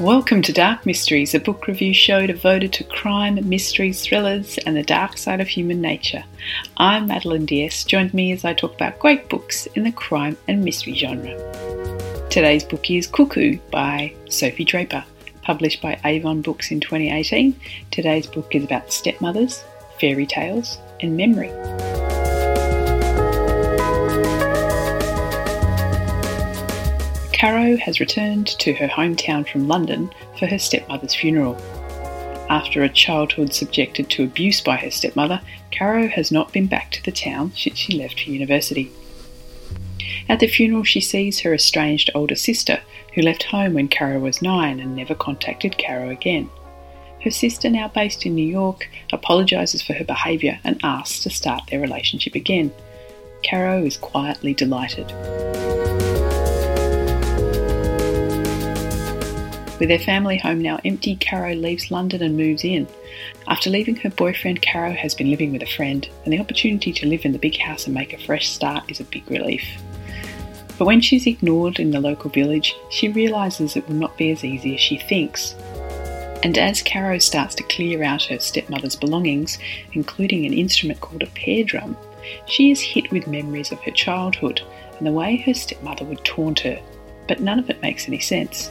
Welcome to Dark Mysteries, a book review show devoted to crime, mysteries, thrillers, and the dark side of human nature. I'm Madeleine d'Este. Join me as I talk about great books in the crime and mystery genre. Today's book is Cuckoo by Sophie Draper, published by Avon Books in 2018. Today's book is about stepmothers, fairy tales, and memory. Caro has returned to her hometown from London for her stepmother's funeral. After a childhood subjected to abuse by her stepmother, Caro has not been back to the town since she left for university. At the funeral, she sees her estranged older sister, who left home when Caro was nine and never contacted Caro again. Her sister, now based in New York, apologises for her behaviour and asks to start their relationship again. Caro is quietly delighted. With their family home now empty, Caro leaves London and moves in. After leaving her boyfriend, Caro has been living with a friend, and the opportunity to live in the big house and make a fresh start is a big relief. But when she's ignored in the local village, she realises it will not be as easy as she thinks. And as Caro starts to clear out her stepmother's belongings, including an instrument called a pear drum, she is hit with memories of her childhood and the way her stepmother would taunt her. But none of it makes any sense.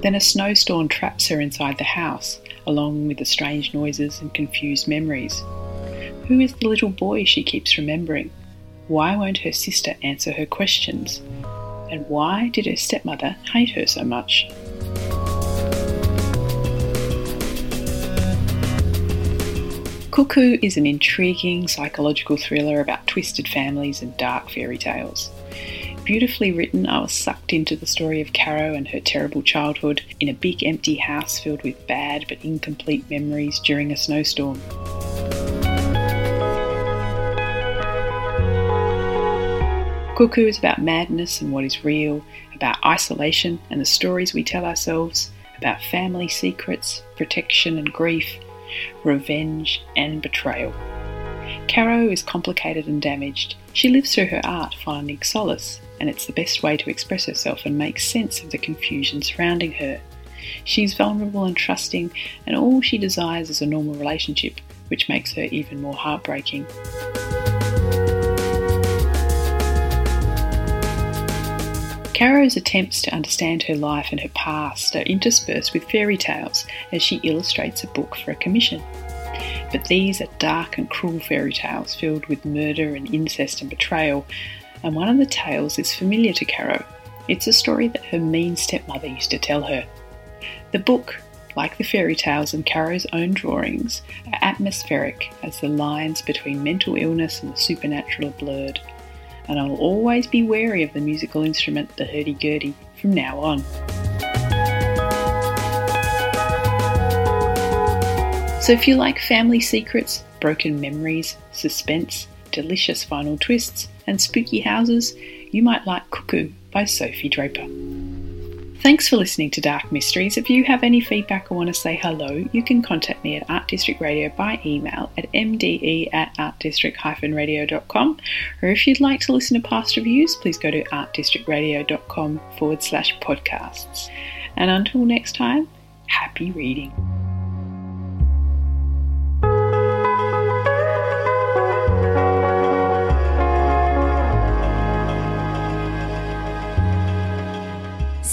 Then a snowstorm traps her inside the house, along with the strange noises and confused memories. Who is the little boy she keeps remembering? Why won't her sister answer her questions? And why did her stepmother hate her so much? Cuckoo is an intriguing psychological thriller about twisted families and dark fairy tales beautifully written. I was sucked into the story of Caro and her terrible childhood in a big empty house filled with bad but incomplete memories during a snowstorm. Cuckoo is about madness and what is real, about isolation and the stories we tell ourselves, about family secrets, protection and grief, revenge and betrayal. Caro is complicated and damaged. She lives through her art, finding solace and it's the best way to express herself and make sense of the confusion surrounding her. She's vulnerable and trusting, and all she desires is a normal relationship, which makes her even more heartbreaking. Caro's attempts to understand her life and her past are interspersed with fairy tales as she illustrates a book for a commission. But these are dark and cruel fairy tales filled with murder and incest and betrayal, and one of the tales is familiar to Caro. It's a story that her mean stepmother used to tell her. The book, like the fairy tales and Caro's own drawings, are atmospheric as the lines between mental illness and the supernatural are blurred. And I'll always be wary of the musical instrument, the hurdy-gurdy, from now on. So if you like family secrets, broken memories, suspense, delicious final twists, and spooky houses, you might like Cuckoo by Sophie Draper. Thanks for listening to Dark Mysteries. If you have any feedback or want to say hello, you can contact me at Art District Radio by email at mde at artdistrict-radio.com. Or if you'd like to listen to past reviews, please go to artdistrictradio.com forward slash podcasts. And until next time, happy reading.